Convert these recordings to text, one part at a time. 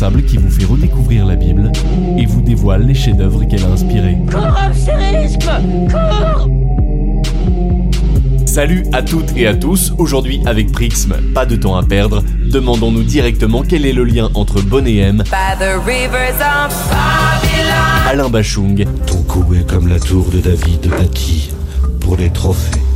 responsable qui vous fait redécouvrir la Bible et vous dévoile les chefs-d'œuvre qu'elle a inspirés. Salut à toutes et à tous, aujourd'hui avec Prixm, pas de temps à perdre, demandons-nous directement quel est le lien entre Bonnet M, Alain Bachung Ton cou est comme la tour de David bâtie pour les trophées.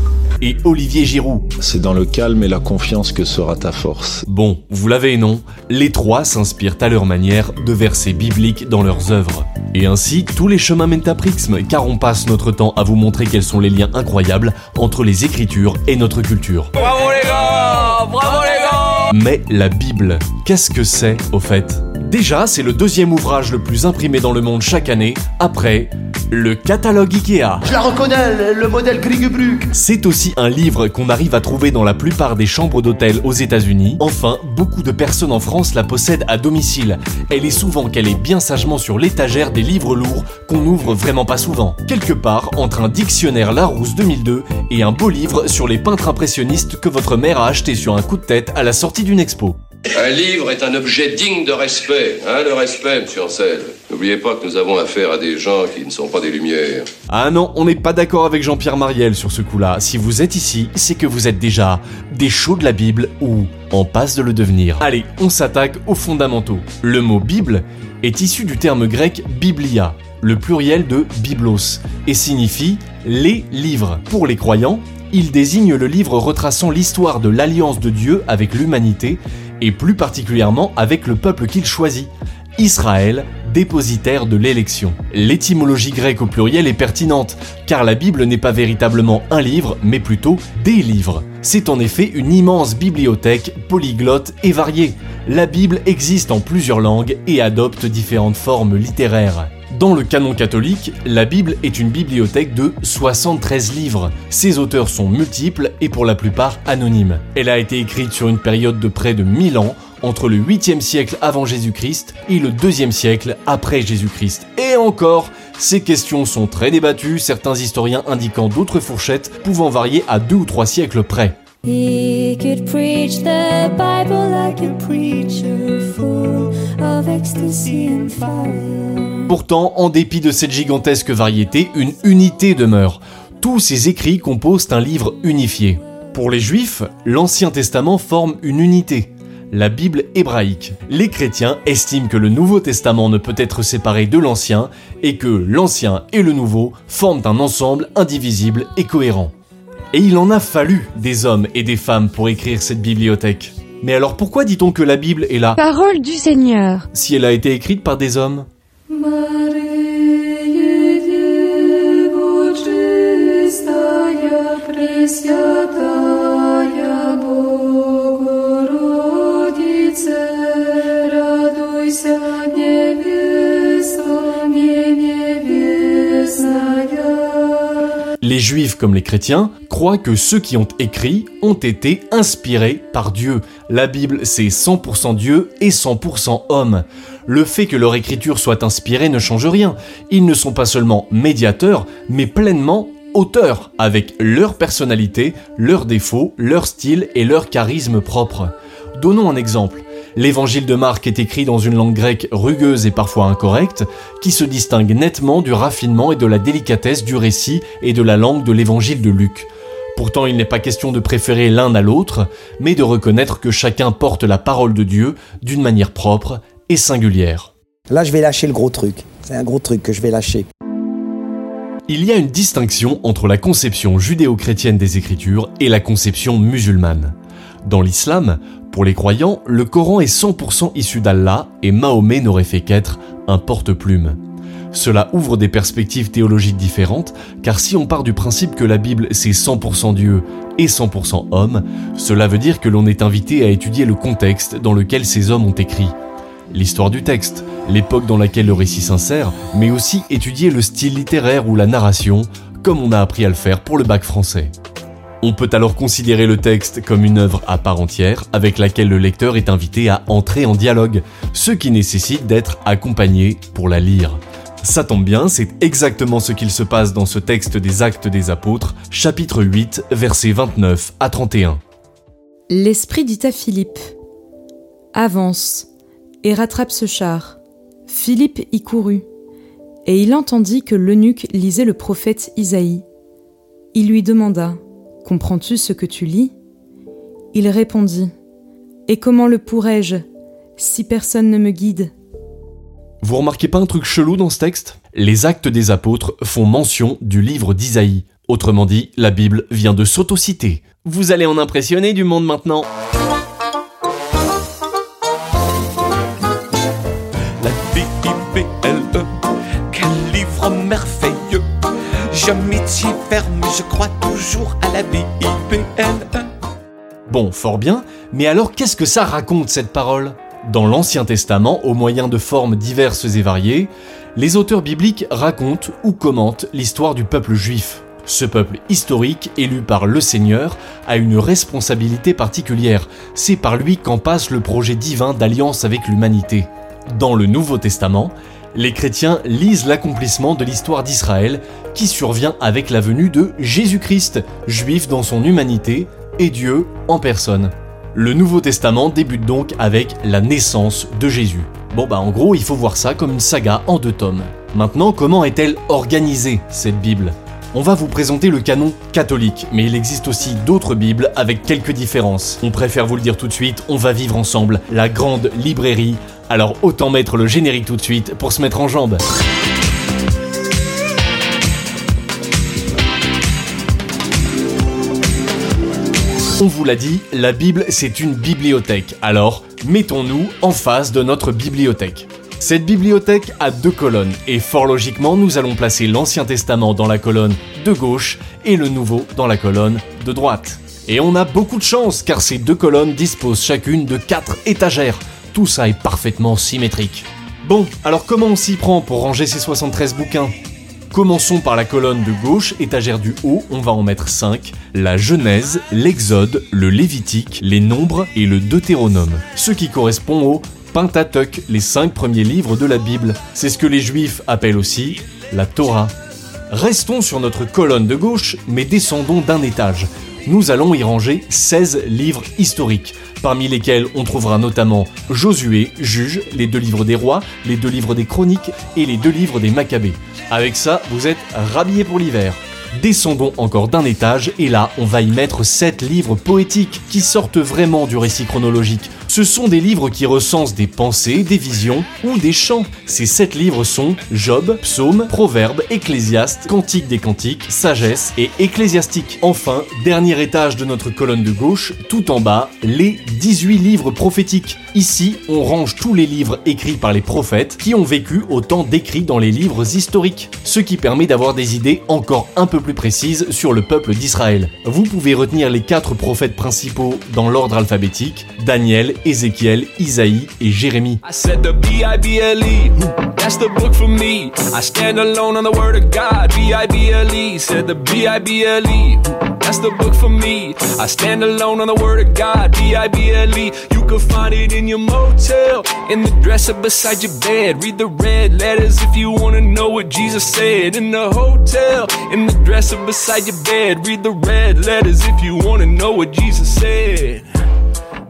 Et Olivier Giroud. C'est dans le calme et la confiance que sera ta force. Bon, vous l'avez non, les trois s'inspirent à leur manière de versets bibliques dans leurs œuvres. Et ainsi, tous les chemins mènent à Prixm, car on passe notre temps à vous montrer quels sont les liens incroyables entre les écritures et notre culture. Bravo les gars Bravo les gars Mais la Bible, qu'est-ce que c'est au fait? Déjà, c'est le deuxième ouvrage le plus imprimé dans le monde chaque année, après le catalogue Ikea. Je la reconnais, le, le modèle Grigubruck. C'est aussi un livre qu'on arrive à trouver dans la plupart des chambres d'hôtel aux États-Unis. Enfin, beaucoup de personnes en France la possèdent à domicile. Elle est souvent qu'elle est bien sagement sur l'étagère des livres lourds qu'on n'ouvre vraiment pas souvent. Quelque part entre un dictionnaire Larousse 2002 et un beau livre sur les peintres impressionnistes que votre mère a acheté sur un coup de tête à la sortie d'une expo. Un livre est un objet digne de respect, hein, le respect, monsieur Ancel. N'oubliez pas que nous avons affaire à des gens qui ne sont pas des lumières. Ah non, on n'est pas d'accord avec Jean-Pierre Mariel sur ce coup-là. Si vous êtes ici, c'est que vous êtes déjà des chauds de la Bible ou en passe de le devenir. Allez, on s'attaque aux fondamentaux. Le mot Bible est issu du terme grec biblia, le pluriel de biblos, et signifie les livres. Pour les croyants, il désigne le livre retraçant l'histoire de l'alliance de Dieu avec l'humanité et plus particulièrement avec le peuple qu'il choisit, Israël, dépositaire de l'élection. L'étymologie grecque au pluriel est pertinente, car la Bible n'est pas véritablement un livre, mais plutôt des livres. C'est en effet une immense bibliothèque polyglotte et variée. La Bible existe en plusieurs langues et adopte différentes formes littéraires. Dans le canon catholique, la Bible est une bibliothèque de 73 livres. Ses auteurs sont multiples et pour la plupart anonymes. Elle a été écrite sur une période de près de 1000 ans, entre le 8e siècle avant Jésus-Christ et le 2e siècle après Jésus-Christ. Et encore, ces questions sont très débattues, certains historiens indiquant d'autres fourchettes pouvant varier à deux ou trois siècles près. He could preach the Bible like a preacher full of ecstasy and fire. Pourtant, en dépit de cette gigantesque variété, une unité demeure. Tous ces écrits composent un livre unifié. Pour les Juifs, l'Ancien Testament forme une unité, la Bible hébraïque. Les chrétiens estiment que le Nouveau Testament ne peut être séparé de l'Ancien et que l'Ancien et le Nouveau forment un ensemble indivisible et cohérent. Et il en a fallu des hommes et des femmes pour écrire cette bibliothèque. Mais alors pourquoi dit-on que la Bible est là Parole du Seigneur. si elle a été écrite par des hommes Les juifs comme les chrétiens croient que ceux qui ont écrit ont été inspirés par Dieu. La Bible, c'est 100% Dieu et 100% homme. Le fait que leur écriture soit inspirée ne change rien. Ils ne sont pas seulement médiateurs, mais pleinement auteurs, avec leur personnalité, leurs défauts, leur style et leur charisme propre. Donnons un exemple. L'évangile de Marc est écrit dans une langue grecque rugueuse et parfois incorrecte, qui se distingue nettement du raffinement et de la délicatesse du récit et de la langue de l'évangile de Luc. Pourtant, il n'est pas question de préférer l'un à l'autre, mais de reconnaître que chacun porte la parole de Dieu d'une manière propre et singulière. Là, je vais lâcher le gros truc. C'est un gros truc que je vais lâcher. Il y a une distinction entre la conception judéo-chrétienne des Écritures et la conception musulmane. Dans l'islam, pour les croyants, le Coran est 100% issu d'Allah et Mahomet n'aurait fait qu'être un porte-plume. Cela ouvre des perspectives théologiques différentes, car si on part du principe que la Bible c'est 100% Dieu et 100% homme, cela veut dire que l'on est invité à étudier le contexte dans lequel ces hommes ont écrit. L'histoire du texte, l'époque dans laquelle le récit s'insère, mais aussi étudier le style littéraire ou la narration, comme on a appris à le faire pour le bac français. On peut alors considérer le texte comme une œuvre à part entière avec laquelle le lecteur est invité à entrer en dialogue, ce qui nécessite d'être accompagné pour la lire. Ça tombe bien, c'est exactement ce qu'il se passe dans ce texte des Actes des Apôtres, chapitre 8, versets 29 à 31. L'Esprit dit à Philippe Avance, et rattrape ce char. Philippe y courut, et il entendit que l'eunuque lisait le prophète Isaïe. Il lui demanda Comprends-tu ce que tu lis? Il répondit Et comment le pourrais-je si personne ne me guide? Vous remarquez pas un truc chelou dans ce texte? Les actes des apôtres font mention du livre d'Isaïe. Autrement dit, la Bible vient de s'autociter. Vous allez en impressionner du monde maintenant. B-I-B-L-E. Bon, fort bien, mais alors qu'est-ce que ça raconte cette parole? Dans l'Ancien Testament, au moyen de formes diverses et variées, les auteurs bibliques racontent ou commentent l'histoire du peuple juif. Ce peuple historique, élu par le Seigneur, a une responsabilité particulière. C'est par lui qu'en passe le projet divin d'alliance avec l'humanité. Dans le Nouveau Testament, les chrétiens lisent l'accomplissement de l'histoire d'Israël qui survient avec la venue de Jésus-Christ, juif dans son humanité et Dieu en personne. Le Nouveau Testament débute donc avec la naissance de Jésus. Bon bah en gros, il faut voir ça comme une saga en deux tomes. Maintenant, comment est-elle organisée, cette Bible? On va vous présenter le canon catholique, mais il existe aussi d'autres Bibles avec quelques différences. On préfère vous le dire tout de suite, on va vivre ensemble la grande librairie. Alors autant mettre le générique tout de suite pour se mettre en jambe. On vous l'a dit, la Bible c'est une bibliothèque. Alors, mettons-nous en face de notre bibliothèque. Cette bibliothèque a deux colonnes, et fort logiquement, nous allons placer l'Ancien Testament dans la colonne de gauche et le Nouveau dans la colonne de droite. Et on a beaucoup de chance, car ces deux colonnes disposent chacune de quatre étagères. Tout ça est parfaitement symétrique. Bon, alors comment on s'y prend pour ranger ces 73 bouquins? Commençons par la colonne de gauche, étagère du haut, on va en mettre 5. La Genèse, l'Exode, le Lévitique, les Nombres et le Deutéronome. Ce qui correspond au Pentateuch, les cinq premiers livres de la Bible. C'est ce que les Juifs appellent aussi la Torah. Restons sur notre colonne de gauche, mais descendons d'un étage. Nous allons y ranger 16 livres historiques, parmi lesquels on trouvera notamment Josué, Juge, les deux livres des rois, les deux livres des chroniques et les deux livres des Maccabées. Avec ça, vous êtes rhabillés pour l'hiver. Descendons encore d'un étage et là, on va y mettre 7 livres poétiques qui sortent vraiment du récit chronologique. Ce sont des livres qui recensent des pensées, des visions ou des chants. Ces 7 livres sont Job, Psaume, Proverbes, Ecclésiaste, Cantique des Cantiques, Sagesse et Ecclésiastique. Enfin, dernier étage de notre colonne de gauche, tout en bas, les 18 livres prophétiques. Ici, on range tous les livres écrits par les prophètes qui ont vécu au temps décrit dans les livres historiques, ce qui permet d'avoir des idées encore un peu plus précises sur le peuple d'Israël. Vous pouvez retenir les quatre prophètes principaux dans l'ordre alphabétique, Daniel, Ézéchiel, Isaïe et Jérémie. I that's the book for me. I stand alone on the word of God, me. I of God, B-I-B-L-E, you can find it in your motel, in the dresser beside your bed. Read the red letters if you wanna know what Jesus said. In the hotel, in the dresser beside your bed. Read the red letters if you wanna know what Jesus said.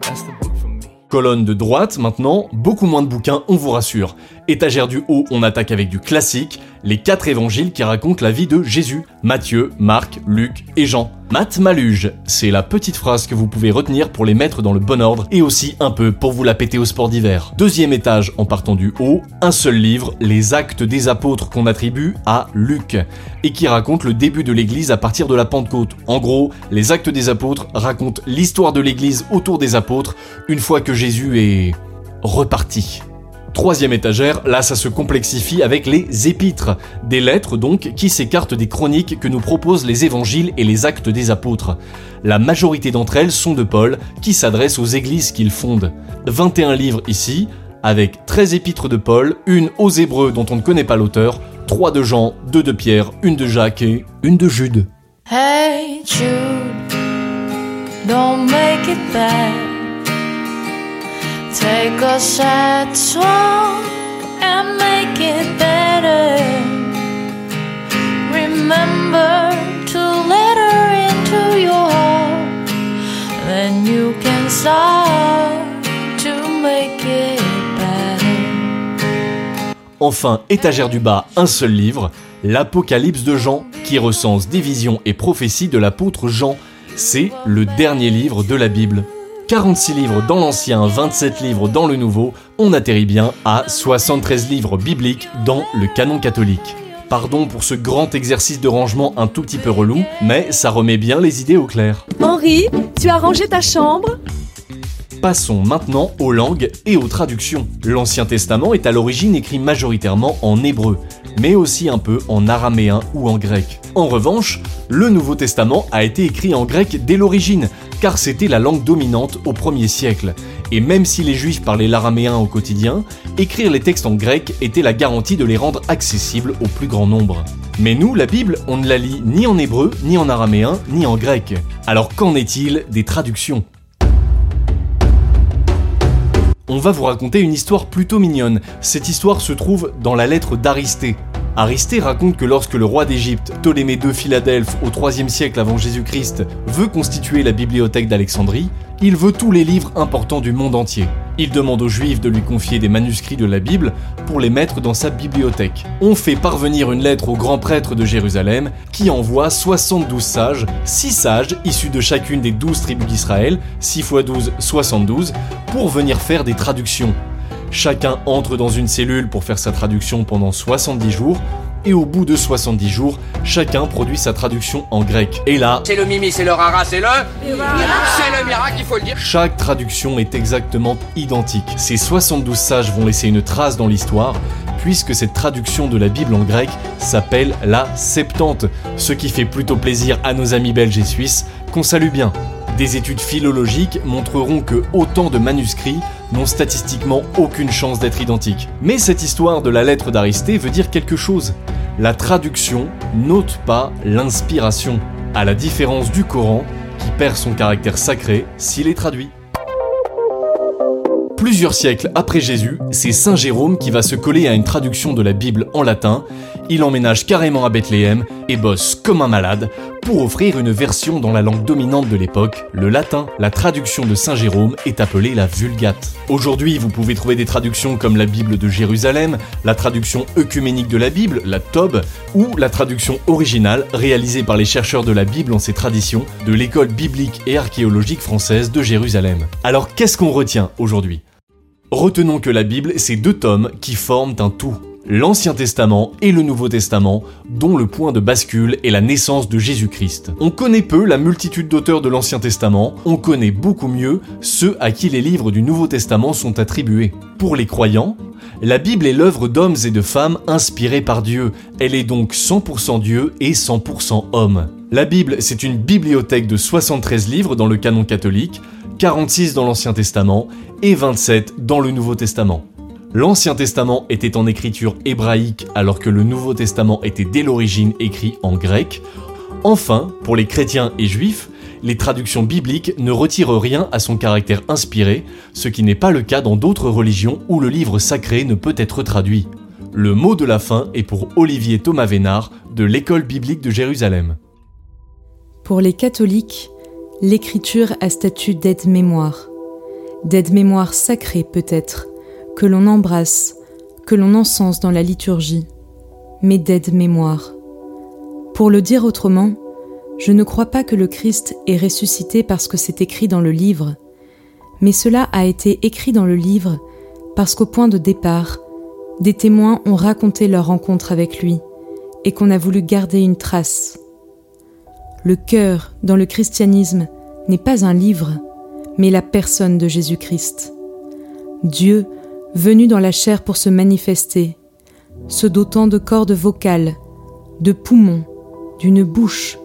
That's the book for me. Colonne de droite maintenant, beaucoup moins de bouquins, on vous rassure. Étagère du haut, on attaque avec du classique, les quatre évangiles qui racontent la vie de Jésus, Matthieu, Marc, Luc et Jean. Mat Maluge, c'est la petite phrase que vous pouvez retenir pour les mettre dans le bon ordre et aussi un peu pour vous la péter au sport d'hiver. Deuxième étage en partant du haut, un seul livre, les actes des apôtres qu'on attribue à Luc et qui raconte le début de l'église à partir de la Pentecôte. En gros, les actes des apôtres racontent l'histoire de l'église autour des apôtres une fois que Jésus est reparti. Troisième étagère, là ça se complexifie avec les épîtres, des lettres donc qui s'écartent des chroniques que nous proposent les évangiles et les actes des apôtres. La majorité d'entre elles sont de Paul qui s'adresse aux églises qu'il fonde. 21 livres ici, avec 13 épîtres de Paul, une aux Hébreux dont on ne connaît pas l'auteur, 3 de Jean, 2 de Pierre, une de Jacques et une de Jude. Take a sad song and make it better. Remember to let her into your heart. Then you can start to make it better. Enfin, étagère du bas, un seul livre, l'Apocalypse de Jean, qui recense des visions et prophéties de l'apôtre Jean. C'est le dernier livre de la Bible. 46 livres dans l'Ancien, 27 livres dans le Nouveau, on atterrit bien à 73 livres bibliques dans le canon catholique. Pardon pour ce grand exercice de rangement un tout petit peu relou, mais ça remet bien les idées au clair. Henri, tu as rangé ta chambre? Passons maintenant aux langues et aux traductions. L'Ancien Testament est à l'origine écrit majoritairement en hébreu, mais aussi un peu en araméen ou en grec. En revanche, le Nouveau Testament a été écrit en grec dès l'origine, car c'était la langue dominante au 1er siècle. Et même si les juifs parlaient l'araméen au quotidien, écrire les textes en grec était la garantie de les rendre accessibles au plus grand nombre. Mais nous, la Bible, on ne la lit ni en hébreu, ni en araméen, ni en grec. Alors qu'en est-il des traductions? On va vous raconter une histoire plutôt mignonne. Cette histoire se trouve dans la lettre d'Aristée. Aristée raconte que lorsque le roi d'Égypte, Ptolémée II Philadelphe, au 3 siècle avant Jésus-Christ, veut constituer la bibliothèque d'Alexandrie, il veut tous les livres importants du monde entier. Il demande aux Juifs de lui confier des manuscrits de la Bible pour les mettre dans sa bibliothèque. On fait parvenir une lettre au grand prêtre de Jérusalem qui envoie 72 sages, 6 sages issus de chacune des 12 tribus d'Israël, 6 x 12, 72, pour venir faire des traductions. Chacun entre dans une cellule pour faire sa traduction pendant 70 jours, et au bout de 70 jours, chacun produit sa traduction en grec. Et là, c'est le mimi, c'est le rara, c'est le... C'est le miracle, il faut le dire. Chaque traduction est exactement identique. Ces 72 sages vont laisser une trace dans l'histoire, puisque cette traduction de la Bible en grec s'appelle la Septante, ce qui fait plutôt plaisir à nos amis belges et suisses qu'on salue bien. Des études philologiques montreront que autant de manuscrits n'ont statistiquement aucune chance d'être identiques. Mais cette histoire de la lettre d'Aristée veut dire quelque chose. La traduction n'ôte pas l'inspiration, à la différence du Coran qui perd son caractère sacré s'il est traduit. Plusieurs siècles après Jésus, c'est Saint Jérôme qui va se coller à une traduction de la Bible en latin. Il emménage carrément à Bethléem et bosse comme un malade pour offrir une version dans la langue dominante de l'époque, le latin. La traduction de Saint Jérôme est appelée la Vulgate. Aujourd'hui, vous pouvez trouver des traductions comme la Bible de Jérusalem, la traduction œcuménique de la Bible, la Tob, ou la traduction originale réalisée par les chercheurs de la Bible en ses traditions de l'école biblique et archéologique française de Jérusalem. Alors qu'est-ce qu'on retient aujourd'hui? Retenons que la Bible, c'est deux tomes qui forment un tout. L'Ancien Testament et le Nouveau Testament, dont le point de bascule est la naissance de Jésus-Christ. On connaît peu la multitude d'auteurs de l'Ancien Testament, on connaît beaucoup mieux ceux à qui les livres du Nouveau Testament sont attribués. Pour les croyants, la Bible est l'œuvre d'hommes et de femmes inspirés par Dieu, elle est donc 100% Dieu et 100% homme. La Bible, c'est une bibliothèque de 73 livres dans le canon catholique, 46 dans l'Ancien Testament et 27 dans le Nouveau Testament. L'Ancien Testament était en écriture hébraïque alors que le Nouveau Testament était dès l'origine écrit en grec. Enfin, pour les chrétiens et juifs, les traductions bibliques ne retirent rien à son caractère inspiré, ce qui n'est pas le cas dans d'autres religions où le livre sacré ne peut être traduit. Le mot de la fin est pour Olivier Thomas Vénard de l'École biblique de Jérusalem. Pour les catholiques, l'écriture a statut d'aide-mémoire, d'aide-mémoire sacrée peut-être, que l'on embrasse, que l'on encense dans la liturgie, mais d'aide-mémoire. Pour le dire autrement, je ne crois pas que le Christ est ressuscité parce que c'est écrit dans le livre, mais cela a été écrit dans le livre parce qu'au point de départ, des témoins ont raconté leur rencontre avec lui et qu'on a voulu garder une trace. Le cœur dans le christianisme n'est pas un livre, mais la personne de Jésus-Christ. Dieu, venu dans la chair pour se manifester, se dotant de cordes vocales, de poumons, d'une bouche,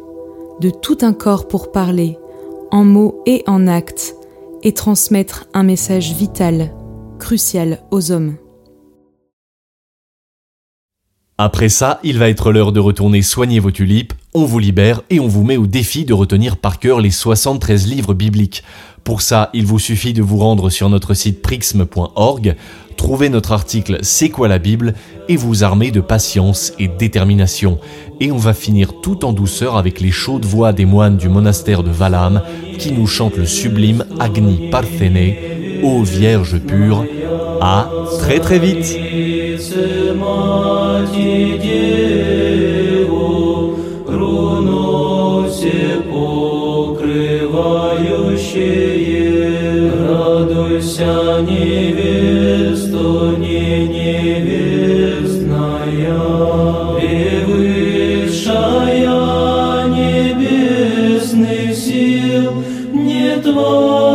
de tout un corps pour parler, en mots et en actes, et transmettre un message vital, crucial aux hommes. Après ça, il va être l'heure de retourner soigner vos tulipes, on vous libère et on vous met au défi de retenir par cœur les 73 livres bibliques. Pour ça, il vous suffit de vous rendre sur notre site prixme.org, trouver notre article C'est quoi la Bible et vous armer de patience et détermination. Et on va finir tout en douceur avec les chaudes voix des moines du monastère de Valam qui nous chantent le sublime Agni Parthene ô Vierge pure. À très très vite. Радуйся, невесто, не невестная, превысшая небесных сил, не твоя.